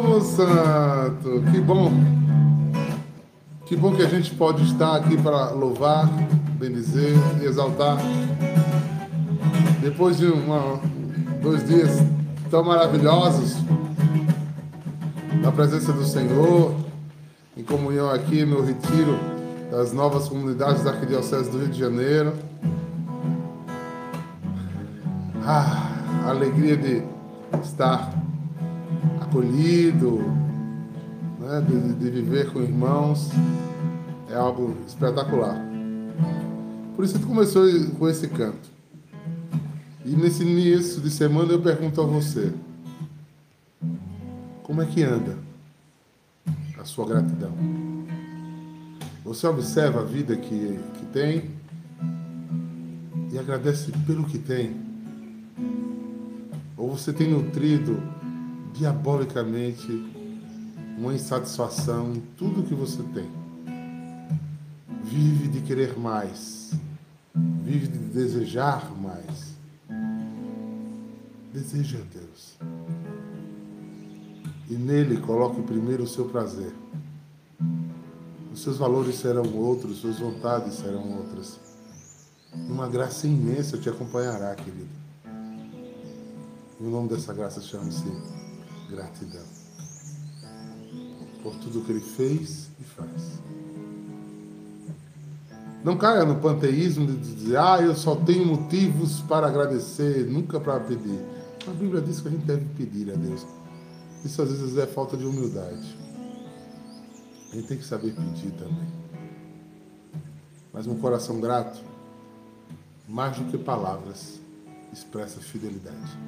povo santo! Que bom! Que bom que a gente pode estar aqui para louvar, bendizer e exaltar. Depois de uma, dois dias tão maravilhosos na presença do Senhor, em comunhão aqui no retiro das novas comunidades da Arquidiocese do Rio de Janeiro. Ah, a alegria de estar acolhido, né, de, de viver com irmãos, é algo espetacular. Por isso que começou com esse canto. E nesse início de semana eu pergunto a você: como é que anda a sua gratidão? Você observa a vida que, que tem e agradece pelo que tem? Ou você tem nutrido diabolicamente uma insatisfação em tudo que você tem? Vive de querer mais, vive de desejar mais. Deseja a Deus. E nele coloque primeiro o seu prazer os seus valores serão outros, suas vontades serão outras. Uma graça imensa te acompanhará, querido. O nome dessa graça chama-se gratidão. Por tudo que ele fez e faz. Não caia no panteísmo de dizer, ah, eu só tenho motivos para agradecer, nunca para pedir. A Bíblia diz que a gente deve pedir a Deus. Isso às vezes é falta de humildade. A gente tem que saber pedir também. Mas um coração grato, mais do que palavras, expressa fidelidade.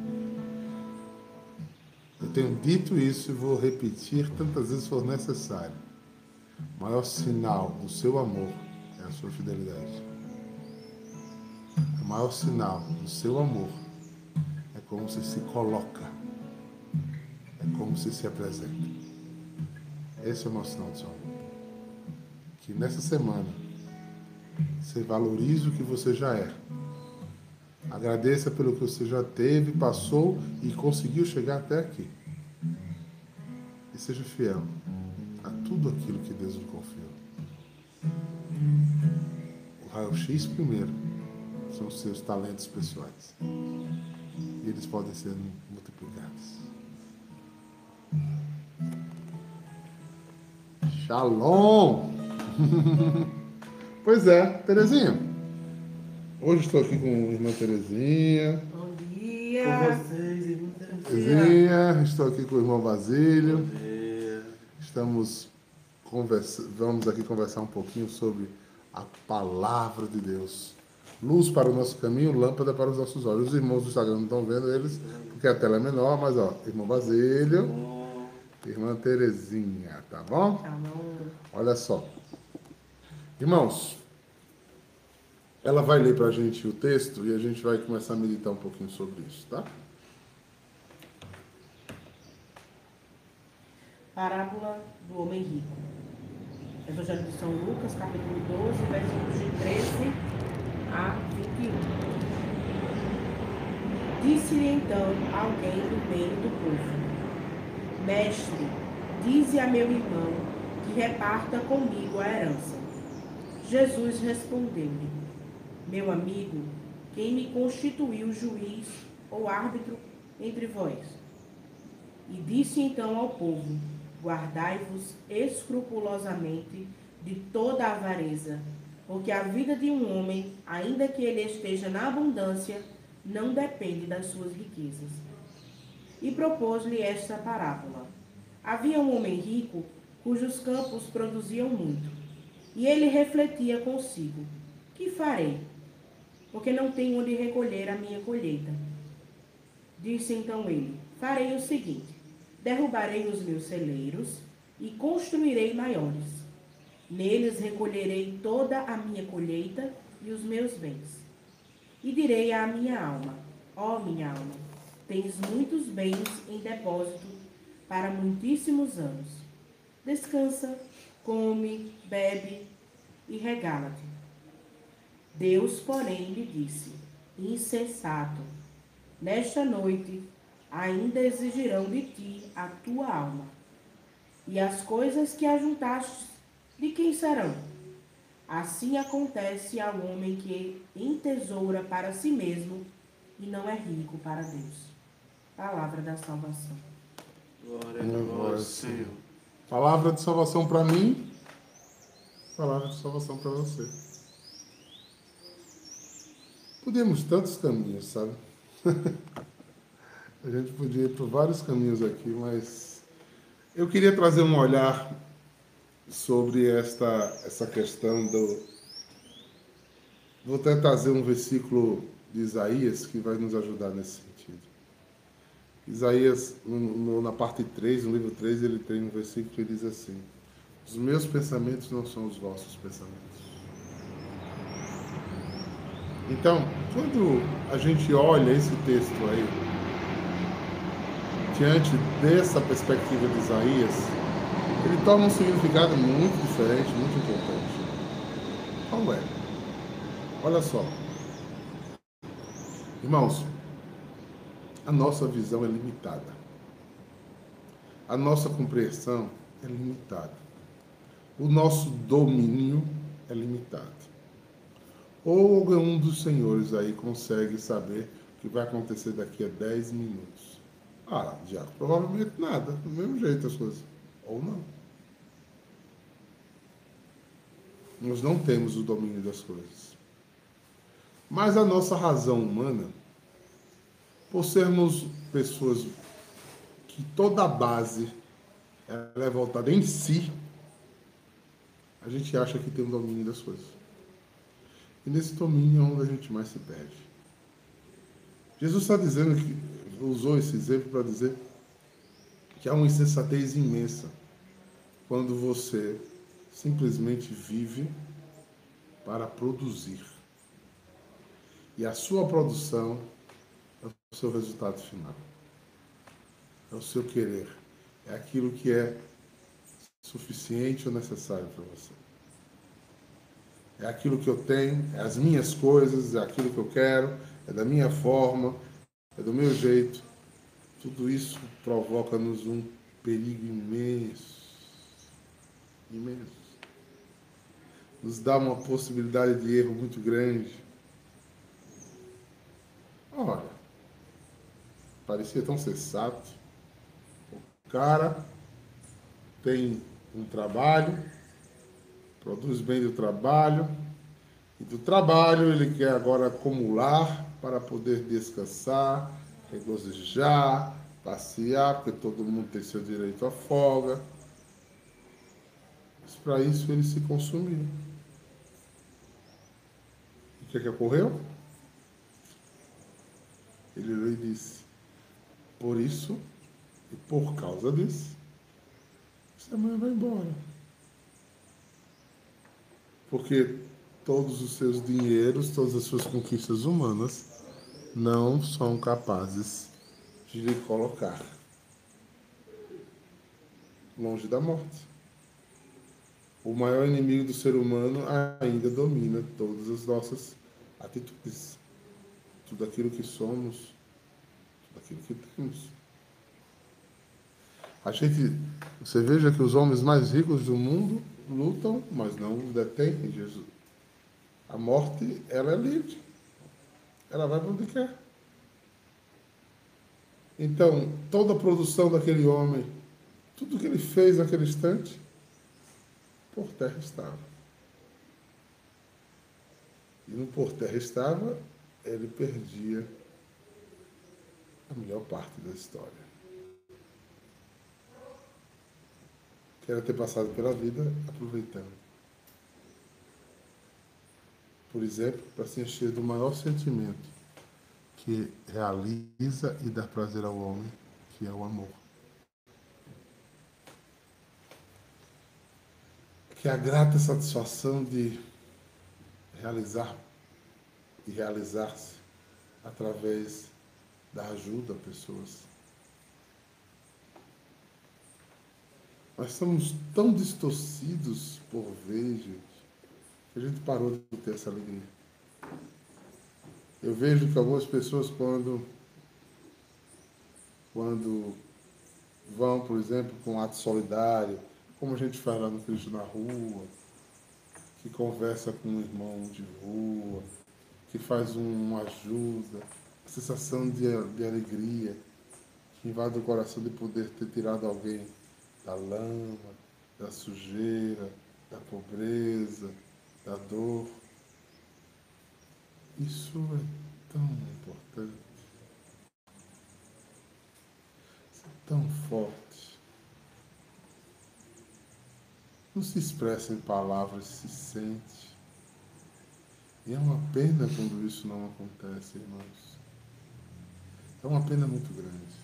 Eu tenho dito isso e vou repetir tantas vezes for necessário. O maior sinal do seu amor é a sua fidelidade. O maior sinal do seu amor é como você se coloca, é como você se apresenta. Esse é o nosso sinal de amor. Que nessa semana você valorize o que você já é. Agradeça pelo que você já teve, passou e conseguiu chegar até aqui. E seja fiel a tudo aquilo que Deus lhe confiou. O raio-x primeiro são os seus talentos pessoais. E eles podem ser multiplicados. Shalom! pois é, Terezinha. Hoje estou aqui com a irmã Terezinha. Bom dia! Com vocês, irmã Terezinha. Estou aqui com o irmão Basílio. Bom dia. Estamos conversa... Vamos aqui conversar um pouquinho sobre a palavra de Deus. Luz para o nosso caminho, lâmpada para os nossos olhos. Os irmãos do Instagram não estão vendo eles, porque a tela é menor, mas ó, irmão Basílio. Irmã Terezinha, tá bom? Tá bom. Olha só. Irmãos, ela vai ler para a gente o texto e a gente vai começar a meditar um pouquinho sobre isso, tá? Parábola do Homem Rico. Evangelho de São Lucas, capítulo 12, versículos de 13 a 21. Disse-lhe então alguém do meio do povo Mestre, dize a meu irmão que reparta comigo a herança. Jesus respondeu-lhe: Meu amigo, quem me constituiu juiz ou árbitro entre vós? E disse então ao povo: Guardai-vos escrupulosamente de toda avareza, porque a vida de um homem, ainda que ele esteja na abundância, não depende das suas riquezas e propôs-lhe esta parábola. Havia um homem rico cujos campos produziam muito. E ele refletia consigo: Que farei? Porque não tenho onde recolher a minha colheita. Disse então ele: Farei o seguinte: derrubarei os meus celeiros e construirei maiores. Neles recolherei toda a minha colheita e os meus bens. E direi à minha alma: Ó oh, minha alma, Tens muitos bens em depósito para muitíssimos anos. Descansa, come, bebe e regala-te. Deus, porém, lhe disse: Insensato, nesta noite ainda exigirão de ti a tua alma. E as coisas que ajuntastes, de quem serão? Assim acontece ao homem que entesoura para si mesmo e não é rico para Deus. Palavra da salvação. Glória a vós, Senhor. Palavra de salvação para mim, palavra de salvação para você. Podemos tantos caminhos, sabe? A gente podia ir por vários caminhos aqui, mas eu queria trazer um olhar sobre esta essa questão do. Vou até trazer um versículo de Isaías que vai nos ajudar nesse sentido. Isaías, no, na parte 3, no livro 3, ele tem um versículo que diz assim: Os meus pensamentos não são os vossos pensamentos. Então, quando a gente olha esse texto aí, diante dessa perspectiva de Isaías, ele toma um significado muito diferente, muito importante. Qual é? Olha só. Irmãos, a nossa visão é limitada. A nossa compreensão é limitada. O nosso domínio é limitado. Ou algum dos senhores aí consegue saber o que vai acontecer daqui a 10 minutos? Ah, já provavelmente nada, do mesmo jeito as coisas. Ou não. Nós não temos o domínio das coisas. Mas a nossa razão humana, por sermos pessoas que toda a base ela é voltada em si, a gente acha que tem o domínio das coisas. E nesse domínio é onde a gente mais se perde. Jesus está dizendo que usou esse exemplo para dizer que há uma insensatez imensa quando você simplesmente vive para produzir. E a sua produção é o seu resultado final. É o seu querer. É aquilo que é suficiente ou necessário para você é aquilo que eu tenho, é as minhas coisas, é aquilo que eu quero, é da minha forma, é do meu jeito. Tudo isso provoca-nos um perigo imenso. Imenso. Nos dá uma possibilidade de erro muito grande. Olha, parecia tão sensato. O cara tem um trabalho, produz bem do trabalho, e do trabalho ele quer agora acumular para poder descansar, regozijar, passear, porque todo mundo tem seu direito à folga. Mas para isso ele se consumiu. O que, é que ocorreu? Ele lhe disse: Por isso e por causa disso, você amanhã vai embora porque todos os seus dinheiros, todas as suas conquistas humanas não são capazes de lhe colocar longe da morte. O maior inimigo do ser humano ainda domina todas as nossas atitudes, tudo aquilo que somos, tudo aquilo que temos. A gente, você veja que os homens mais ricos do mundo lutam, mas não detêm Jesus. A morte, ela é livre. Ela vai para onde quer. Então, toda a produção daquele homem, tudo que ele fez naquele instante, por terra estava. E no por terra estava, ele perdia a melhor parte da história. Quero ter passado pela vida aproveitando. Por exemplo, para se encher do maior sentimento que realiza e dá prazer ao homem, que é o amor. Que a grata satisfação de realizar e realizar-se através da ajuda a pessoas Nós somos tão distorcidos por ver, gente, que a gente parou de ter essa alegria. Eu vejo que algumas pessoas, quando, quando vão, por exemplo, para um ato solidário, como a gente faz lá no Cristo na rua, que conversa com um irmão de rua, que faz uma ajuda, a sensação de, de alegria que invade o coração de poder ter tirado alguém da lama, da sujeira, da pobreza, da dor. Isso é tão importante, isso é tão forte. Não se expressa em palavras, se sente. E é uma pena quando isso não acontece, irmãos. É uma pena muito grande.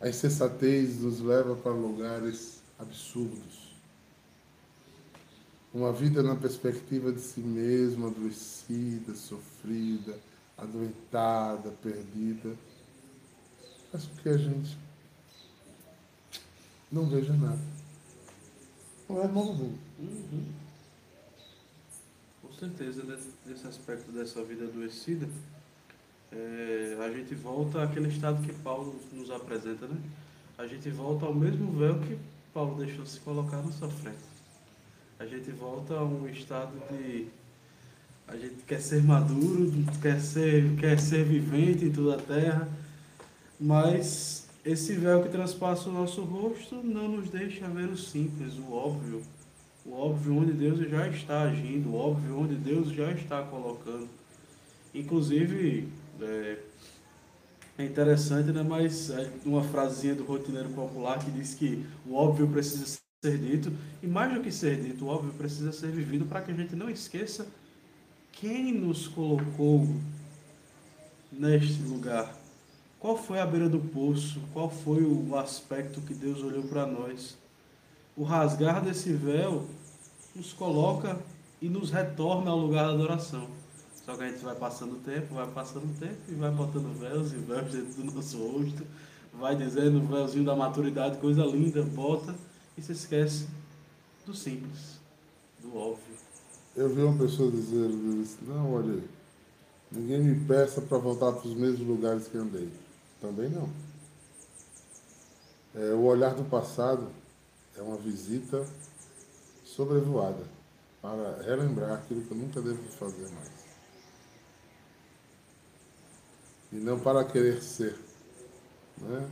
A insensatez nos leva para lugares absurdos. Uma vida na perspectiva de si mesma, adoecida, sofrida, adoentada, perdida, faz com que a gente não veja nada. Não é novo. Uhum. Com certeza, desse aspecto dessa vida adoecida, é, a gente volta àquele estado que Paulo nos apresenta, né? A gente volta ao mesmo véu que Paulo deixou se colocar na sua frente. A gente volta a um estado de a gente quer ser maduro, quer ser, quer ser vivente em toda a terra, mas esse véu que transpassa o nosso rosto não nos deixa ver o simples, o óbvio. O óbvio onde Deus já está agindo, o óbvio onde Deus já está colocando. Inclusive, é, é interessante, né? Mas é uma frasinha do rotineiro popular que diz que o óbvio precisa ser dito, e mais do que ser dito, o óbvio precisa ser vivido para que a gente não esqueça quem nos colocou neste lugar. Qual foi a beira do poço? Qual foi o aspecto que Deus olhou para nós? O rasgar desse véu nos coloca e nos retorna ao lugar da adoração. Só que a gente vai passando o tempo, vai passando o tempo e vai botando véus e véus dentro do nosso rosto, vai dizendo véuzinho da maturidade, coisa linda, bota e se esquece do simples, do óbvio. Eu vi uma pessoa dizer, não, olha, ninguém me peça para voltar para os mesmos lugares que andei. Também não. É, o olhar do passado é uma visita sobrevoada para relembrar aquilo que eu nunca devo fazer mais. E não para querer ser. Né?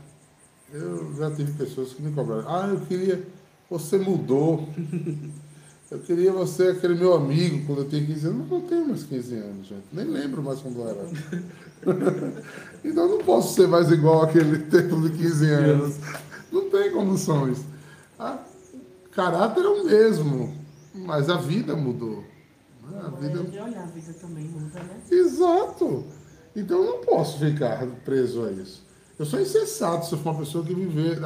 Eu já tive pessoas que me cobraram. Ah, eu queria. Você mudou. Eu queria você, aquele meu amigo, quando eu tinha 15 anos. Mas não tenho mais 15 anos, gente. Nem lembro mais quando era. então eu não posso ser mais igual aquele tempo de 15 anos. Não tem condições. Ah, o caráter é o mesmo, mas a vida mudou. A vida... de olhar, a vida também muda, né? Exato. Então eu não posso ficar preso a isso. Eu sou insensato se eu for uma pessoa que viver.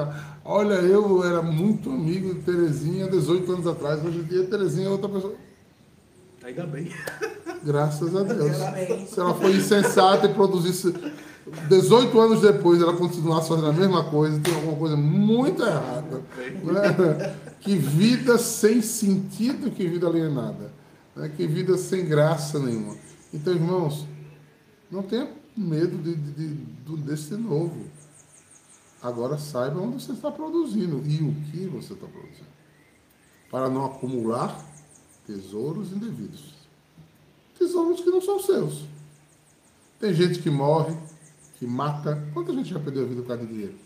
Olha, eu era muito amigo de Terezinha 18 anos atrás, hoje em dia Terezinha é outra pessoa. Ainda bem. Graças a Deus. Se ela foi insensata e produzisse 18 anos depois ela continuasse fazendo a mesma coisa, tem alguma coisa muito errada. Né? Que vida sem sentido, que vida alienada. Né? Que vida sem graça nenhuma. Então, irmãos, não tenha medo de, de, de, desse novo. Agora saiba onde você está produzindo e o que você está produzindo. Para não acumular tesouros indevidos. Tesouros que não são seus. Tem gente que morre, que mata. Quanta gente já perdeu a vida por causa de dinheiro?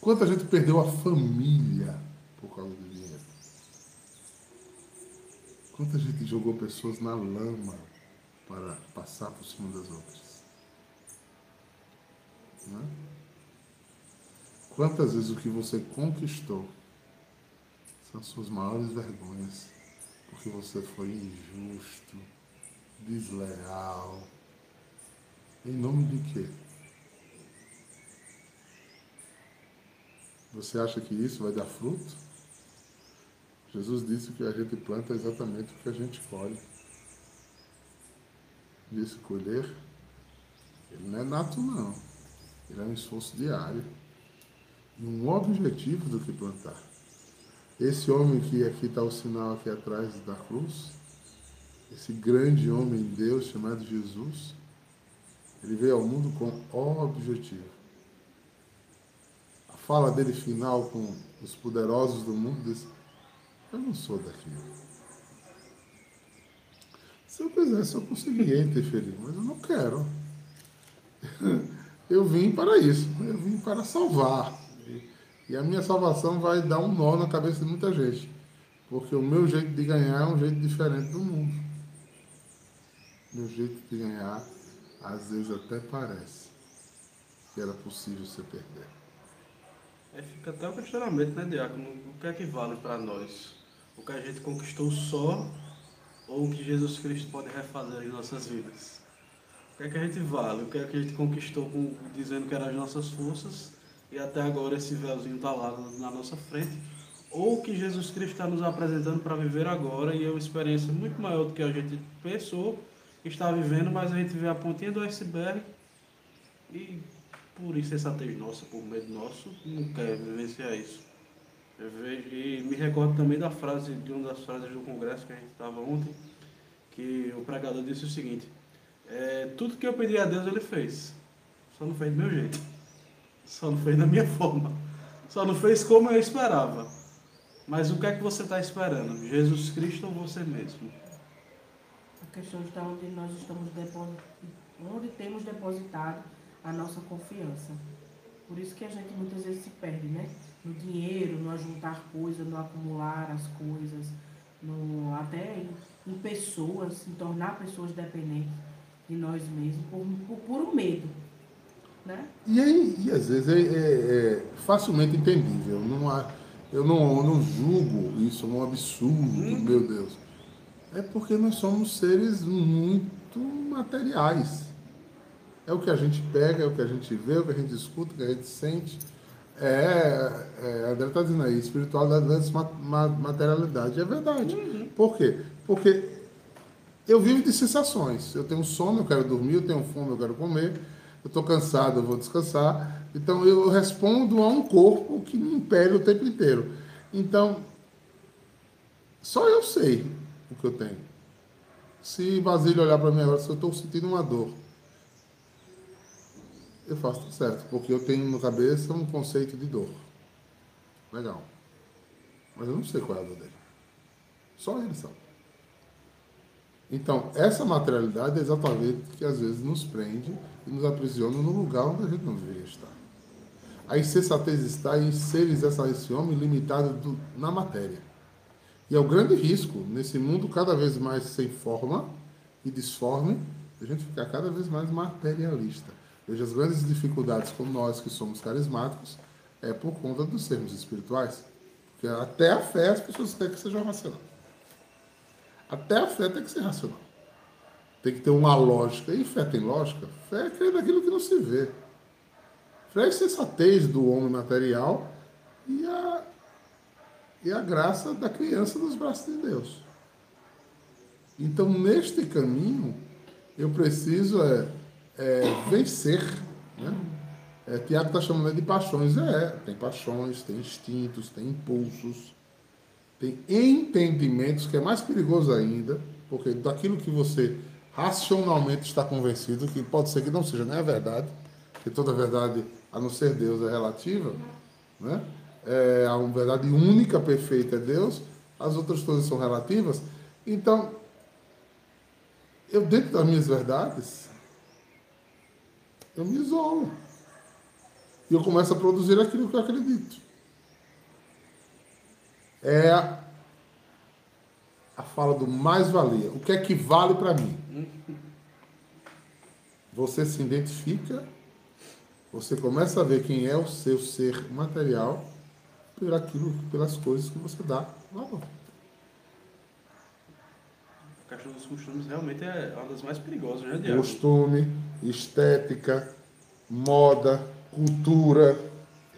Quanta gente perdeu a família por causa de dinheiro? Quanta gente jogou pessoas na lama para passar por cima das outras. Né? Quantas vezes o que você conquistou são suas maiores vergonhas, porque você foi injusto, desleal. Em nome de quê? Você acha que isso vai dar fruto? Jesus disse que a gente planta exatamente o que a gente colhe de escolher, ele não é nato não. Ele é um esforço diário um objetivo do que plantar. Esse homem que aqui está o sinal aqui atrás da cruz, esse grande homem Deus chamado Jesus, ele veio ao mundo com objetivo. fala dele final com os poderosos do mundo, diz, eu não sou daqui. Se eu quisesse, eu conseguiria interferir, mas eu não quero. Eu vim para isso, eu vim para salvar. E a minha salvação vai dar um nó na cabeça de muita gente. Porque o meu jeito de ganhar é um jeito diferente do mundo. Meu jeito de ganhar, às vezes até parece que era possível se perder. Aí fica até o questionamento, né, Diácono? O que é que vale para nós? O que a gente conquistou só ou o que Jesus Cristo pode refazer em nossas vidas? O que é que a gente vale? O que é que a gente conquistou com, dizendo que eram as nossas forças e até agora esse véuzinho está lá na nossa frente? Ou o que Jesus Cristo está nos apresentando para viver agora e é uma experiência muito maior do que a gente pensou está vivendo, mas a gente vê a pontinha do iceberg e por insensatez nossa, por medo nosso, não quer vivenciar isso. Eu vejo, e me recordo também da frase, de uma das frases do congresso que a gente estava ontem, que o pregador disse o seguinte, é, tudo que eu pedi a Deus ele fez, só não fez do meu jeito, só não fez da minha forma, só não fez como eu esperava. Mas o que é que você está esperando? Jesus Cristo ou você mesmo? A questão está onde nós estamos depositando, onde temos depositado a nossa confiança. Por isso que a gente muitas vezes se perde, né? No dinheiro, no ajuntar coisas, no acumular as coisas, no, até em, em pessoas, em tornar pessoas dependentes de nós mesmos, por, por puro medo. Né? E, aí, e às vezes é, é, é facilmente entendível. Não há, eu, não, eu não julgo isso um absurdo, hum. meu Deus. É porque nós somos seres muito materiais. É o que a gente pega, é o que a gente vê, é o que a gente escuta, é o que a gente sente. É, é a André está dizendo aí, espiritualidade versus materialidade. É verdade. Uhum. Por quê? Porque eu vivo de sensações. Eu tenho sono, eu quero dormir, eu tenho fome, eu quero comer. Eu estou cansado, eu vou descansar. Então eu respondo a um corpo que me impele o tempo inteiro. Então, só eu sei o que eu tenho. Se Basílio olhar para mim agora, se eu estou sentindo uma dor, eu faço tudo certo, porque eu tenho na cabeça um conceito de dor. Legal. Mas eu não sei qual é a dor dele. Só ele sabe. Então, essa materialidade é exatamente que às vezes nos prende e nos aprisiona no lugar onde a gente não deveria estar. A insensatez está em seres esse homem limitado do, na matéria. E é o grande risco, nesse mundo cada vez mais sem forma e disforme, a gente ficar cada vez mais materialista. Veja, as grandes dificuldades com nós que somos carismáticos é por conta dos sermos espirituais. Porque até a fé as pessoas têm que ser racional. Até a fé tem que ser racional. Tem que ter uma lógica. E fé tem lógica? Fé é crer naquilo que não se vê. Fé é a sensatez do homem material e a, e a graça da criança nos braços de Deus. Então, neste caminho, eu preciso é, é, vencer. Né? É, Tiago está chamando de paixões. É, tem paixões, tem instintos, tem impulsos, tem entendimentos, que é mais perigoso ainda, porque daquilo que você racionalmente está convencido, que pode ser que não seja nem a verdade, que toda verdade, a não ser Deus, é relativa, né? É, a verdade única, perfeita é Deus, as outras coisas são relativas. Então, eu, dentro das minhas verdades, eu me isolo. E eu começo a produzir aquilo que eu acredito. É a, fala do mais-valia. O que é que vale para mim? Você se identifica, você começa a ver quem é o seu ser material por aquilo, pelas coisas que você dá valor. A caixa dos costumes realmente é uma das mais perigosas, né, Diego? Costume, estética, moda, cultura,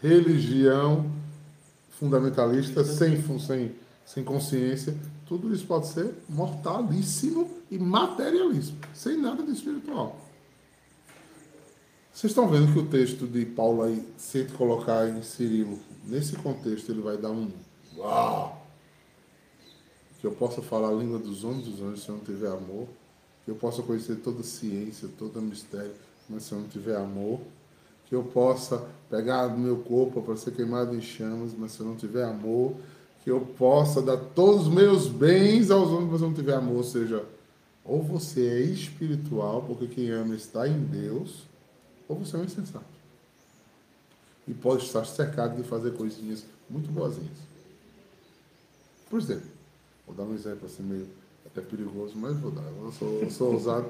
religião fundamentalista, sem, sem, sem consciência, tudo isso pode ser mortalíssimo e materialismo, sem nada de espiritual. Vocês estão vendo que o texto de Paulo aí, se colocar em Cirilo, nesse contexto ele vai dar um uau! Que eu possa falar a língua dos homens dos anjos se eu não tiver amor, que eu possa conhecer toda ciência, todo mistério, mas se eu não tiver amor, que eu possa pegar meu corpo para ser queimado em chamas, mas se eu não tiver amor, que eu possa dar todos os meus bens aos homens, mas eu não tiver amor, ou seja, ou você é espiritual, porque quem ama está em Deus, ou você é um insensato. E pode estar cercado de fazer coisinhas muito boazinhas. Por exemplo, vou dar um exemplo assim meio até perigoso, mas vou dar. Eu sou, eu sou ousado.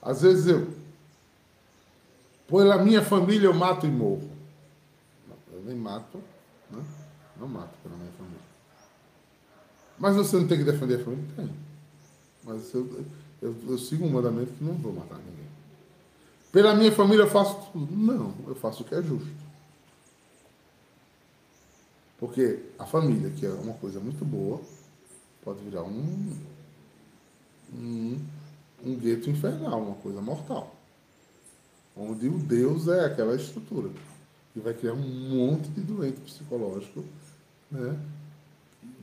Às vezes eu, pela minha família eu mato e morro. Não, eu nem mato, né? não mato pela minha família. Mas você não tem que defender a família? Tem. Mas eu, eu, eu sigo um mandamento que não vou matar ninguém. Pela minha família eu faço tudo? Não, eu faço o que é justo. Porque a família, que é uma coisa muito boa, pode virar um, um, um gueto infernal, uma coisa mortal. Onde o Deus é aquela estrutura. E vai criar um monte de doente psicológico, né?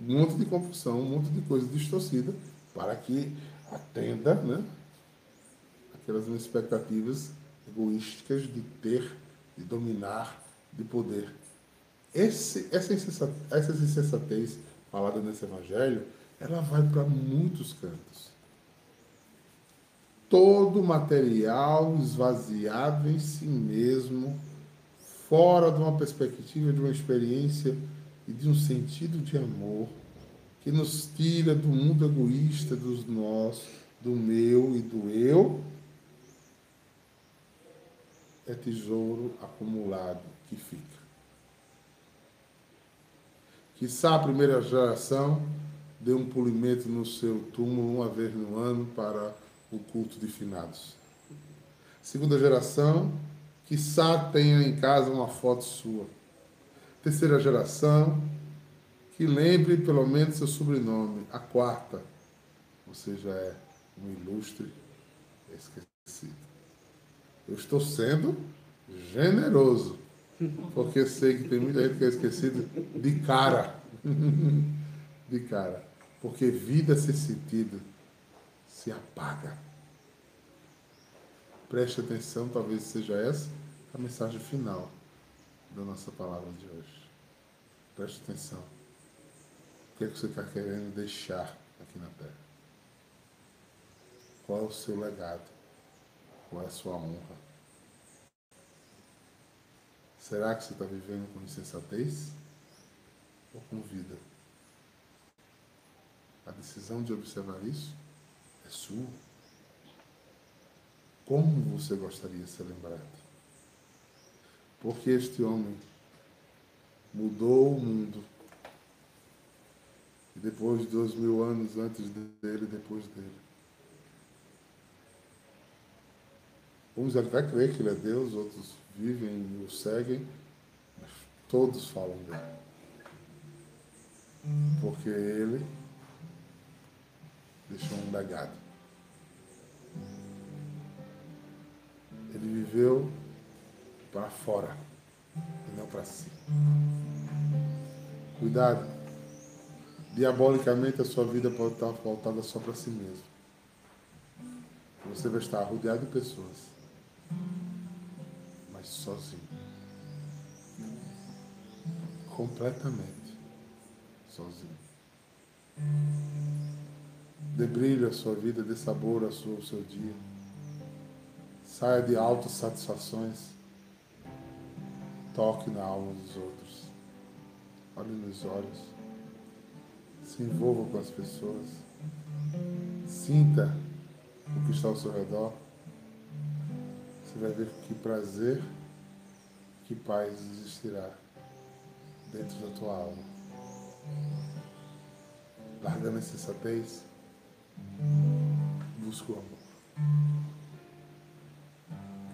um monte de confusão, um monte de coisa distorcida, para que atenda né? aquelas expectativas egoísticas de ter, de dominar, de poder. Esse, essa, insensatez, essa insensatez falada nesse evangelho, ela vai para muitos cantos. Todo material esvaziado em si mesmo, fora de uma perspectiva, de uma experiência e de um sentido de amor, que nos tira do mundo egoísta, dos nós, do meu e do eu, é tesouro acumulado que fica. Quizá a primeira geração dê um polimento no seu túmulo uma vez no ano para o culto de finados. Segunda geração, quizá tenha em casa uma foto sua. Terceira geração, que lembre pelo menos seu sobrenome. A quarta, você já é um ilustre esquecido. Eu estou sendo generoso, porque sei que tem muita gente que é esquecido de cara. De cara. Porque vida sem sentido se apaga. Preste atenção, talvez seja essa a mensagem final da nossa palavra de hoje. Preste atenção. O que, é que você está querendo deixar aqui na Terra? Qual é o seu legado? Qual é a sua honra? Será que você está vivendo com insensatez ou com vida? A decisão de observar isso é sua. Como você gostaria de ser lembrado? Porque este homem mudou o mundo. E depois de dois mil anos antes dele depois dele. Uns até creem que ele é Deus, outros vivem e o seguem, mas todos falam dele. Porque ele deixou um legado. Ele viveu para fora e não para si. Cuidado. Diabolicamente a sua vida pode estar voltada só para si mesmo. Você vai estar rodeado de pessoas sozinho. Completamente sozinho. Dê brilho à sua vida, dê sabor ao seu, ao seu dia. Saia de autossatisfações. Toque na alma dos outros. Olhe nos olhos. Se envolva com as pessoas. Sinta o que está ao seu redor. Você vai ver que prazer que paz existirá dentro da tua alma. Largando a insensatez, busca o amor.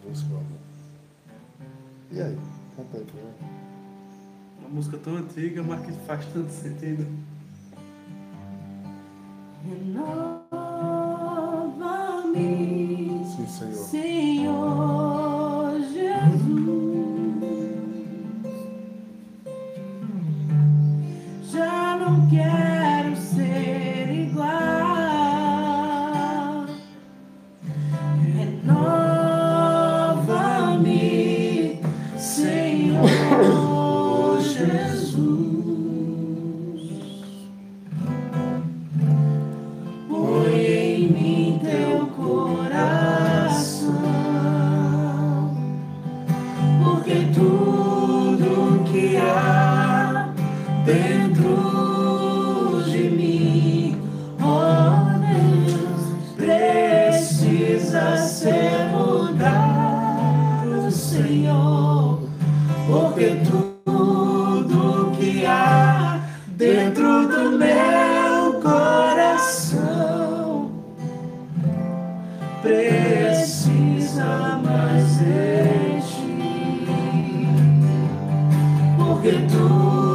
Busca o amor. E aí? Canta aí pra Uma música tão antiga, mas que faz tanto sentido. Renova-me, Sim, Senhor. Senhor Jesus. Já não quero precisa mais de ti, porque tudo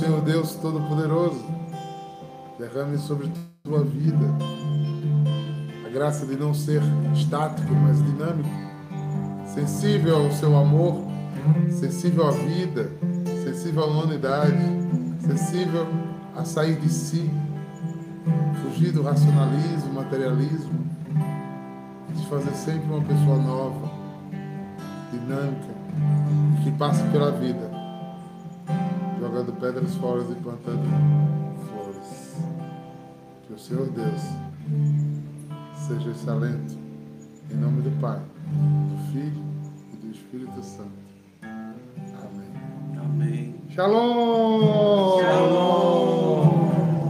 Senhor Deus Todo-Poderoso derrame sobre tua vida a graça de não ser estático, mas dinâmico, sensível ao seu amor, sensível à vida, sensível à humanidade, sensível a sair de si, fugir do racionalismo, materialismo, e se fazer sempre uma pessoa nova, dinâmica, que passe pela vida jogando pedras fora e plantando flores. Que o Senhor Deus seja esse alento. Em nome do Pai, do Filho e do Espírito Santo. Amém. Amém. Shalom!